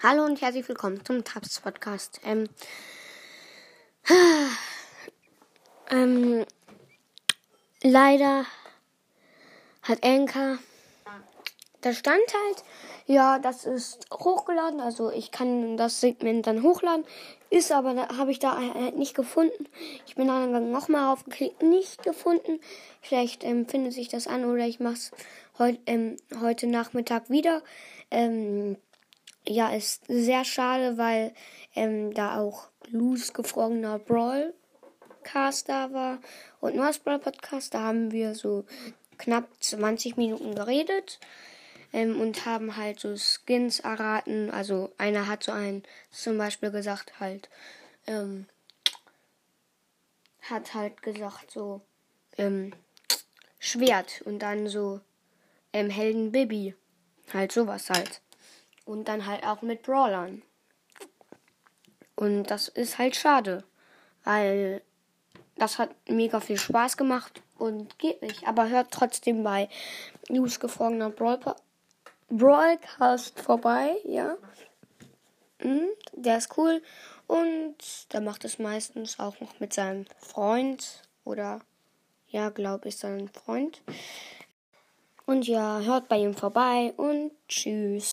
Hallo und herzlich willkommen zum Tabs Podcast. Ähm, ähm, leider hat Anchor, da stand halt, ja, das ist hochgeladen, also ich kann das Segment dann hochladen, ist aber, habe ich da halt nicht gefunden. Ich bin dann nochmal aufgeklickt, nicht gefunden. Vielleicht ähm, findet sich das an oder ich mache es heut, ähm, heute Nachmittag wieder. Ähm, ja, ist sehr schade, weil ähm, da auch Luz gefrorener Brawl Cast da war und North Brawl Podcast. Da haben wir so knapp 20 Minuten geredet ähm, und haben halt so Skins erraten. Also einer hat so einen zum Beispiel gesagt halt, ähm, hat halt gesagt so ähm, Schwert und dann so ähm, Helden Bibi. Halt sowas halt. Und dann halt auch mit Brawlern. Und das ist halt schade, weil das hat mega viel Spaß gemacht und geht nicht. Aber hört trotzdem bei News gefrorener Brawl Broadcast vorbei, ja. Mhm, der ist cool und der macht es meistens auch noch mit seinem Freund oder ja, glaube ich, sein Freund. Und ja, hört bei ihm vorbei und tschüss.